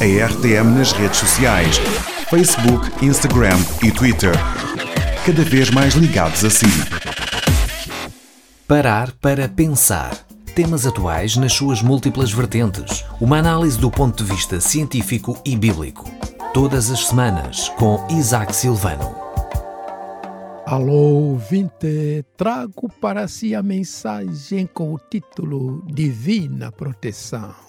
a RTM nas redes sociais: Facebook, Instagram e Twitter. Cada vez mais ligados a si. Parar para pensar. Temas atuais nas suas múltiplas vertentes. Uma análise do ponto de vista científico e bíblico. Todas as semanas, com Isaac Silvano. Alô, ouvinte, trago para si a mensagem com o título Divina Proteção.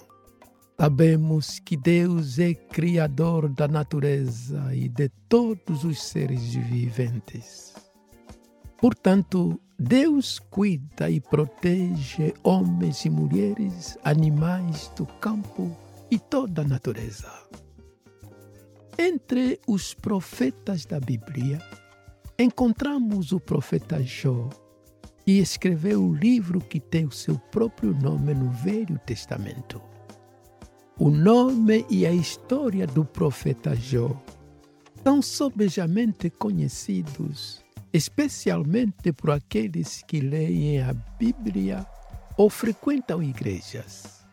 Sabemos que Deus é Criador da natureza e de todos os seres viventes. Portanto, Deus cuida e protege homens e mulheres, animais do campo e toda a natureza. Entre os profetas da Bíblia, encontramos o profeta Jó, que escreveu o livro que tem o seu próprio nome no Velho Testamento. O nome e a história do profeta Jó são sobejamente conhecidos, especialmente por aqueles que leem a Bíblia ou frequentam igrejas.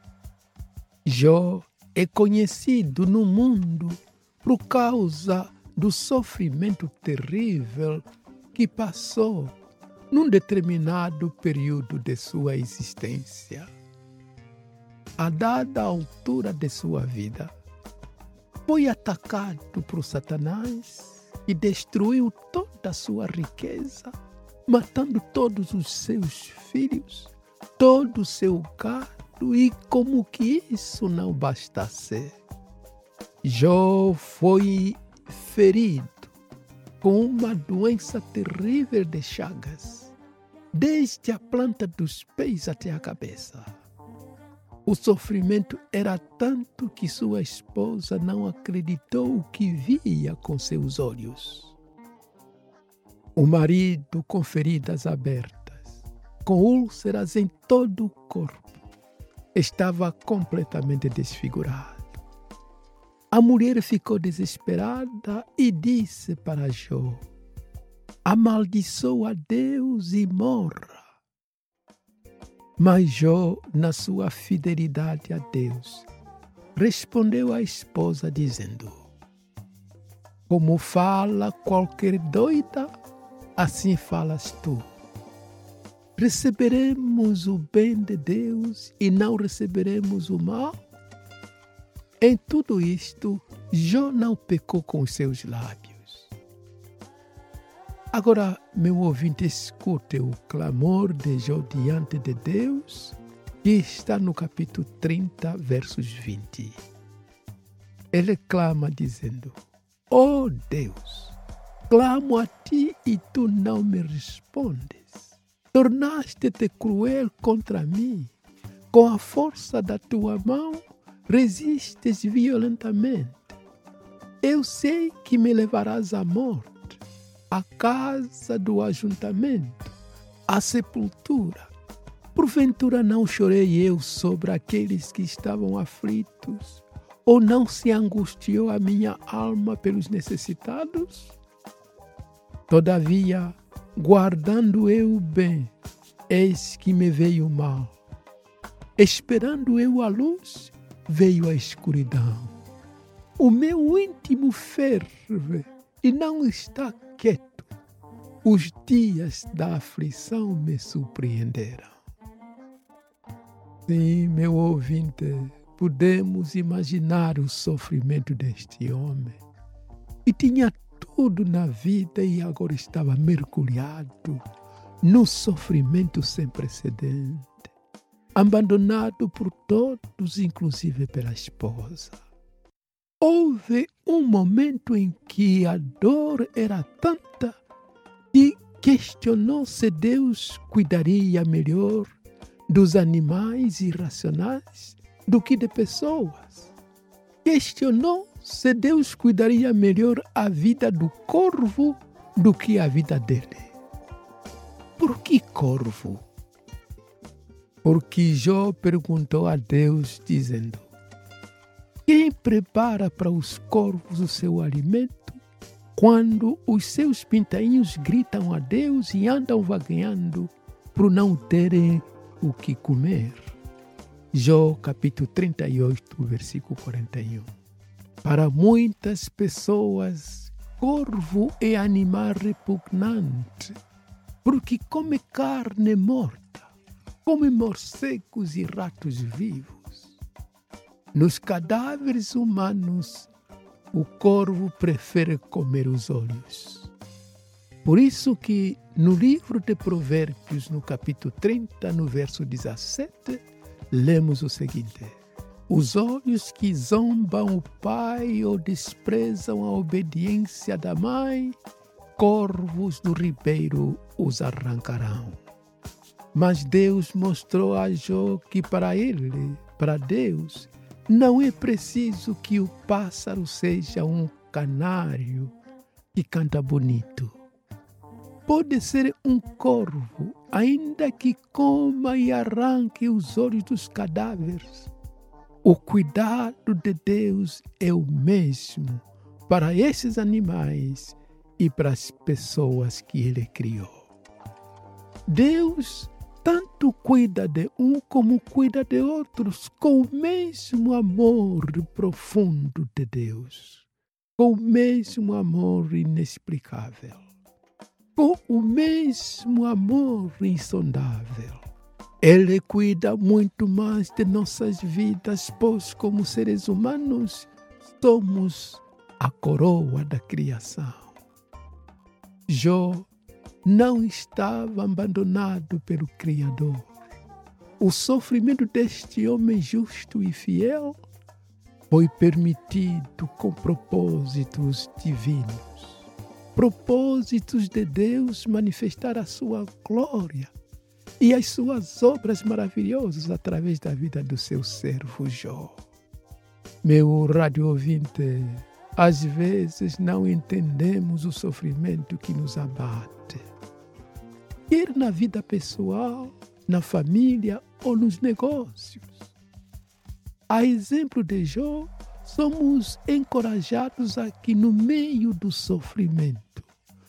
Jó é conhecido no mundo por causa do sofrimento terrível que passou num determinado período de sua existência. A dada altura de sua vida, foi atacado por Satanás e destruiu toda a sua riqueza, matando todos os seus filhos, todo o seu gado, e como que isso não bastasse, Jó foi ferido com uma doença terrível de chagas, desde a planta dos pés até a cabeça. O sofrimento era tanto que sua esposa não acreditou o que via com seus olhos. O marido com feridas abertas, com úlceras em todo o corpo, estava completamente desfigurado. A mulher ficou desesperada e disse para Jó: Amaldiçoa Deus e morra. Mas Jó, na sua fidelidade a Deus, respondeu à esposa dizendo: Como fala qualquer doida, assim falas tu. Receberemos o bem de Deus e não receberemos o mal? Em tudo isto, Jó não pecou com os seus lábios. Agora, meu ouvinte, escute o clamor de Jó diante de Deus, que está no capítulo 30, versos 20. Ele clama dizendo: Oh Deus, clamo a ti e tu não me respondes. Tornaste-te cruel contra mim. Com a força da tua mão, resistes violentamente. Eu sei que me levarás à morte, à casa do ajuntamento, à sepultura. Porventura não chorei eu sobre aqueles que estavam aflitos, ou não se angustiou a minha alma pelos necessitados? Todavia, guardando eu o bem, eis que me veio o mal. Esperando eu a luz, veio a escuridão. O meu íntimo ferve e não está quieto. Os dias da aflição me surpreenderam. Sim, meu ouvinte, podemos imaginar o sofrimento deste homem. E tinha tudo na vida e agora estava mergulhado no sofrimento sem precedente abandonado por todos, inclusive pela esposa. Houve um momento em que a dor era tanta que questionou se Deus cuidaria melhor dos animais irracionais do que de pessoas. Questionou se Deus cuidaria melhor a vida do corvo do que a vida dele. Por que corvo? Porque Jó perguntou a Deus, dizendo: Quem prepara para os corvos o seu alimento quando os seus pintainhos gritam a Deus e andam vagueando por não terem o que comer? Jó capítulo 38, versículo 41. Para muitas pessoas, corvo é animal repugnante, porque come carne morta, come morcegos e ratos vivos. Nos cadáveres humanos, o corvo prefere comer os olhos. Por isso que no livro de Provérbios, no capítulo 30, no verso 17, lemos o seguinte: Os olhos que zombam o pai ou desprezam a obediência da mãe, corvos do ribeiro os arrancarão. Mas Deus mostrou a Jó que para ele, para Deus, não é preciso que o pássaro seja um canário que canta bonito. Pode ser um corvo, ainda que coma e arranque os olhos dos cadáveres. O cuidado de Deus é o mesmo para esses animais e para as pessoas que Ele criou. Deus tanto cuida de um como cuida de outros, com o mesmo amor profundo de Deus, com o mesmo amor inexplicável, com o mesmo amor insondável. Ele cuida muito mais de nossas vidas, pois, como seres humanos, somos a coroa da criação. Jó não estava abandonado pelo Criador. O sofrimento deste homem justo e fiel foi permitido com propósitos divinos propósitos de Deus manifestar a sua glória e as suas obras maravilhosas através da vida do seu servo Jó. Meu rádio ouvinte, às vezes não entendemos o sofrimento que nos abate quer na vida pessoal, na família ou nos negócios. A exemplo de Jó, somos encorajados aqui no meio do sofrimento,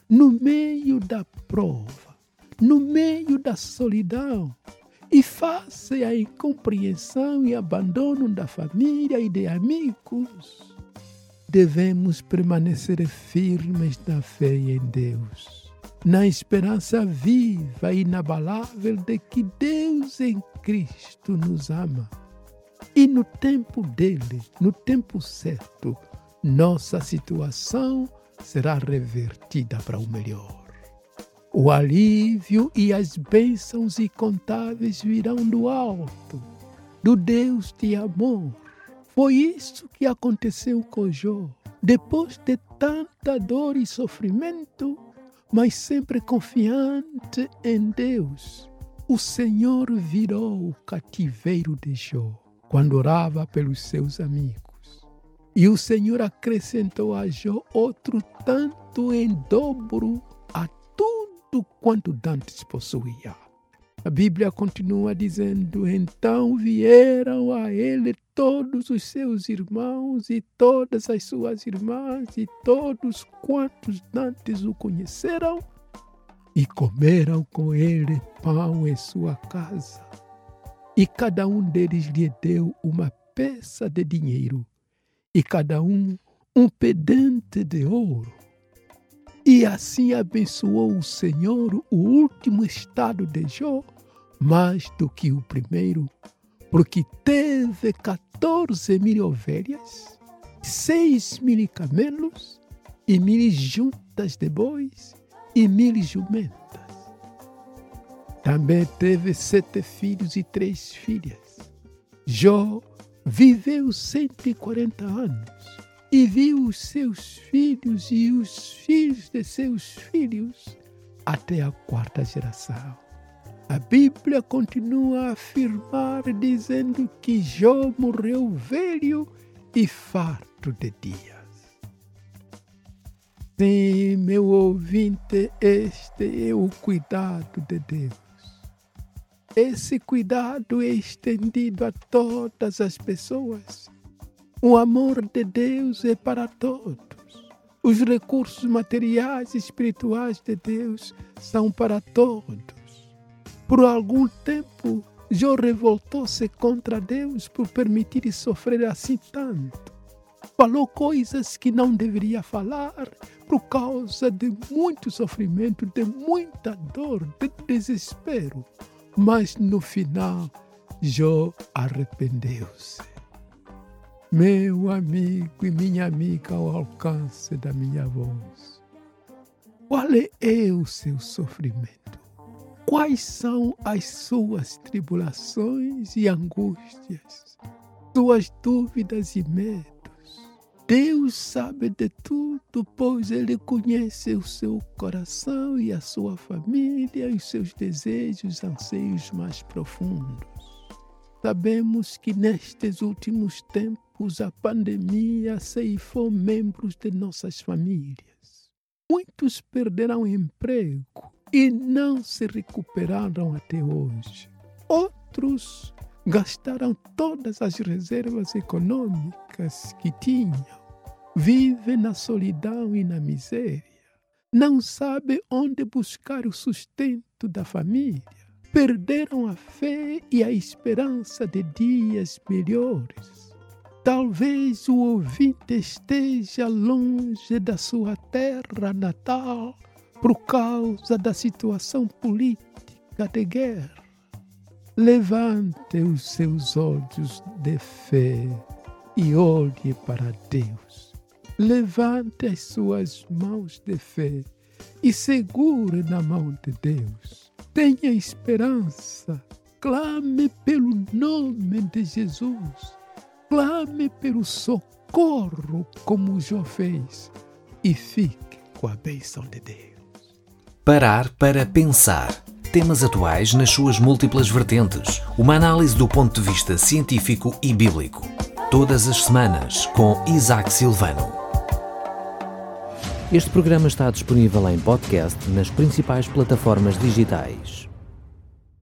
no meio da prova, no meio da solidão, e face à incompreensão e abandono da família e de amigos, devemos permanecer firmes na fé em Deus na esperança viva e inabalável de que Deus em Cristo nos ama. E no tempo dele, no tempo certo, nossa situação será revertida para o melhor. O alívio e as bênçãos incontáveis virão do alto, do Deus de amor. Foi isso que aconteceu com Jó. Depois de tanta dor e sofrimento, mas sempre confiante em Deus. O Senhor virou o cativeiro de Jó quando orava pelos seus amigos. E o Senhor acrescentou a Jó outro tanto em dobro a tudo quanto dantes possuía. A Bíblia continua dizendo: Então vieram a ele todos os seus irmãos e todas as suas irmãs e todos quantos dantes o conheceram e comeram com ele pão em sua casa. E cada um deles lhe deu uma peça de dinheiro e cada um um pedente de ouro. E assim abençoou o Senhor o último estado de Jó mais do que o primeiro, porque teve 14 mil ovelhas, seis mil camelos e mil juntas de bois e mil jumentas. Também teve sete filhos e três filhas. Jó viveu 140 anos e viu os seus filhos e os filhos de seus filhos até a quarta geração. A Bíblia continua a afirmar, dizendo que Jó morreu velho e farto de dias. Sim, meu ouvinte, este é o cuidado de Deus. Esse cuidado é estendido a todas as pessoas. O amor de Deus é para todos. Os recursos materiais e espirituais de Deus são para todos. Por algum tempo, Jó revoltou-se contra Deus por permitir sofrer assim tanto. falou coisas que não deveria falar por causa de muito sofrimento, de muita dor, de desespero. Mas no final, Jó arrependeu-se. Meu amigo e minha amiga ao alcance da minha voz. Qual é o seu sofrimento? Quais são as suas tribulações e angústias, suas dúvidas e medos? Deus sabe de tudo, pois Ele conhece o seu coração e a sua família e os seus desejos, anseios mais profundos. Sabemos que nestes últimos tempos a pandemia ceifou membros de nossas famílias. Muitos perderam emprego e não se recuperaram até hoje. Outros gastaram todas as reservas econômicas que tinham, vivem na solidão e na miséria, não sabem onde buscar o sustento da família, perderam a fé e a esperança de dias melhores. Talvez o ouvinte esteja longe da sua terra natal por causa da situação política de guerra Levante os seus olhos de fé e olhe para Deus. Levante as suas mãos de fé e segure na mão de Deus. Tenha esperança. Clame pelo nome de Jesus. Clame pelo socorro, como Jó fez, e fique com a bênção de Deus. Parar para pensar temas atuais nas suas múltiplas vertentes, uma análise do ponto de vista científico e bíblico. Todas as semanas, com Isaac Silvano. Este programa está disponível em podcast nas principais plataformas digitais.